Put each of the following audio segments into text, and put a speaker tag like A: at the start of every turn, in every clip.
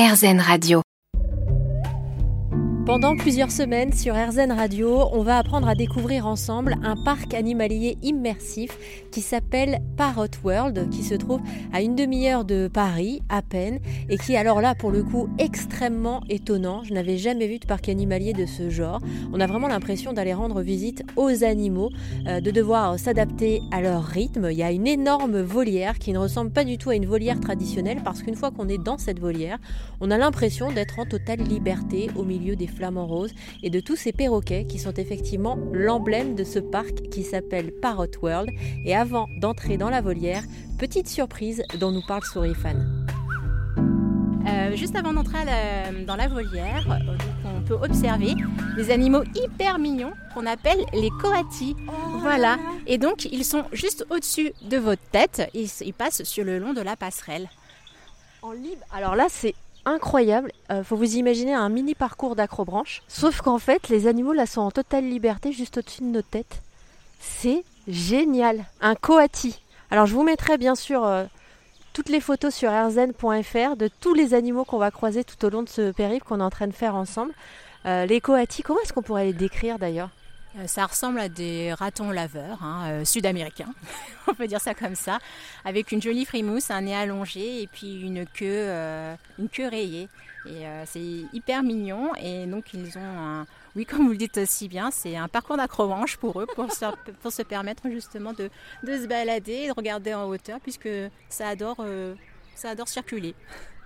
A: RZN Radio.
B: Pendant plusieurs semaines sur RZN Radio, on va apprendre à découvrir ensemble un parc animalier immersif qui s'appelle Parrot World, qui se trouve à une demi-heure de Paris à peine, et qui est alors là pour le coup extrêmement étonnant. Je n'avais jamais vu de parc animalier de ce genre. On a vraiment l'impression d'aller rendre visite aux animaux, euh, de devoir s'adapter à leur rythme. Il y a une énorme volière qui ne ressemble pas du tout à une volière traditionnelle, parce qu'une fois qu'on est dans cette volière, on a l'impression d'être en totale liberté au milieu des flamants roses et de tous ces perroquets qui sont effectivement l'emblème de ce parc qui s'appelle Parrot World. Et avant d'entrer dans la volière, petite surprise dont nous parle Sourifan.
C: Euh, juste avant d'entrer dans la volière, euh, on peut observer des animaux hyper mignons qu'on appelle les coatis. voilà. Et donc, ils sont juste au-dessus de votre tête. Ils, ils passent sur le long de la passerelle.
B: En libre. Alors là, c'est incroyable. Euh, faut vous imaginer un mini parcours d'acrobranche. Sauf qu'en fait, les animaux là sont en totale liberté juste au-dessus de nos têtes. C'est génial. Un coati. Alors je vous mettrai bien sûr euh, toutes les photos sur rzn.fr de tous les animaux qu'on va croiser tout au long de ce périple qu'on est en train de faire ensemble. Euh, les coatis, comment est-ce qu'on pourrait les décrire d'ailleurs?
C: Ça ressemble à des ratons laveurs hein, euh, sud-américains, on peut dire ça comme ça, avec une jolie frimousse, un nez allongé et puis une queue, euh, une queue rayée. Et c'est hyper mignon. Et donc ils ont un, oui, comme vous le dites aussi bien, c'est un parcours d'acrobranche pour eux, pour se, permettre justement de, de, se balader et de regarder en hauteur, puisque ça adore, ça adore circuler.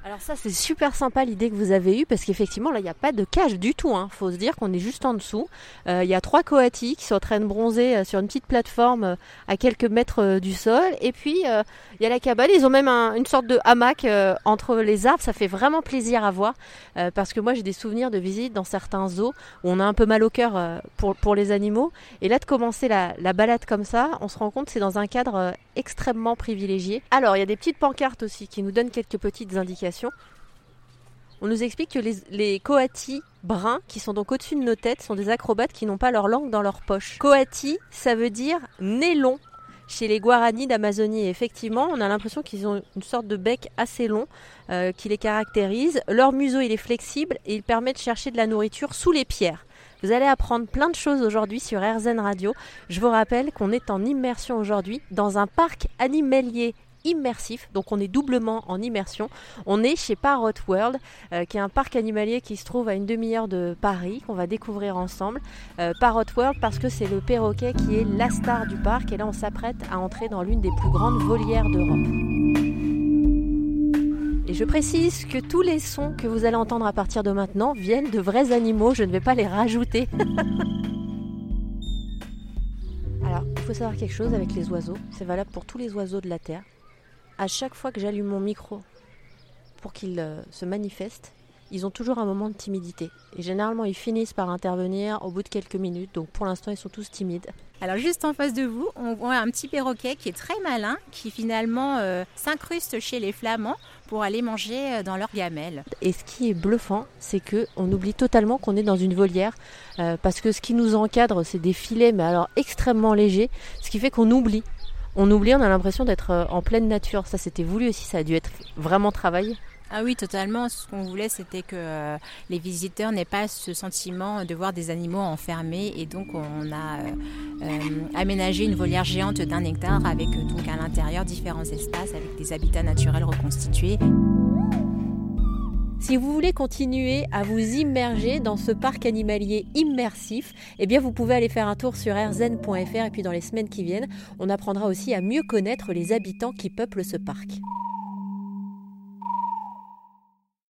B: Alors ça c'est super sympa l'idée que vous avez eue parce qu'effectivement là il n'y a pas de cage du tout. Hein. Faut se dire qu'on est juste en dessous. Euh, il y a trois coatis qui sont en train de bronzer euh, sur une petite plateforme euh, à quelques mètres du sol. Et puis il y a la cabane. Ils ont même une sorte de hamac entre les arbres. Ça fait vraiment plaisir à voir parce que moi j'ai des souvenirs de visites dans certains zoos où on a un peu mal au cœur pour, les animaux. Et là de commencer la, la balade comme ça, on se rend compte c'est dans un cadre extrêmement privilégié. Alors il y a des petites pancartes aussi qui nous donnent quelques petites indications on nous explique que les, coatis bruns, qui sont donc au-dessus de nos têtes, sont des acrobates qui n'ont pas leur langue dans leur poche. Coati, ça veut dire nez long chez les Guaranis d'Amazonie. Effectivement, on a l'impression qu'ils ont une sorte de bec assez long euh, qui les caractérise. Leur museau, il est flexible et il permet de chercher de la nourriture sous les pierres. Vous allez apprendre plein de choses aujourd'hui sur RZN Radio. Je vous rappelle qu'on est en immersion aujourd'hui dans un parc animalier immersif, donc on est doublement en immersion. On est chez Parrot World, euh, qui est un parc animalier qui se trouve à une demi-heure de Paris, qu'on va découvrir ensemble. Euh, Parrot World parce que c'est le perroquet qui est la star du parc, et là on s'apprête à entrer dans l'une des plus grandes volières d'Europe. Et je précise que tous les sons que vous allez entendre à partir de maintenant viennent de vrais animaux, je ne vais pas les rajouter. Alors, il faut savoir quelque chose avec les oiseaux, c'est valable pour tous les oiseaux de la Terre à chaque fois que j'allume mon micro pour qu'ils euh, se manifestent, ils ont toujours un moment de timidité. Et généralement, ils finissent par intervenir au bout de quelques minutes. Donc pour l'instant, ils sont tous timides.
C: Alors juste en face de vous, on voit un petit perroquet qui est très malin, qui finalement euh, s'incruste chez les flamands pour aller manger euh, dans leur gamelle.
B: Et ce qui est bluffant, c'est que on oublie totalement qu'on est dans une volière, parce que ce qui nous encadre, c'est des filets, mais alors extrêmement légers, ce qui fait qu'on oublie on oublie, on a l'impression d'être euh, en pleine nature. Ça, c'était voulu aussi, ça a dû être vraiment travaillé.
C: Ah oui, totalement. Ce qu'on voulait, c'était que euh, les visiteurs n'aient pas ce sentiment de voir des animaux enfermés. Et donc, on a euh, aménagé une volière géante d'un hectare avec donc à l'intérieur différents espaces avec des habitats naturels reconstitués.
B: Si vous voulez continuer à vous immerger dans ce parc animalier immersif, eh bien vous pouvez aller faire un tour sur rzn.fr et puis dans les semaines qui viennent, on apprendra aussi à mieux connaître les habitants qui peuplent ce parc.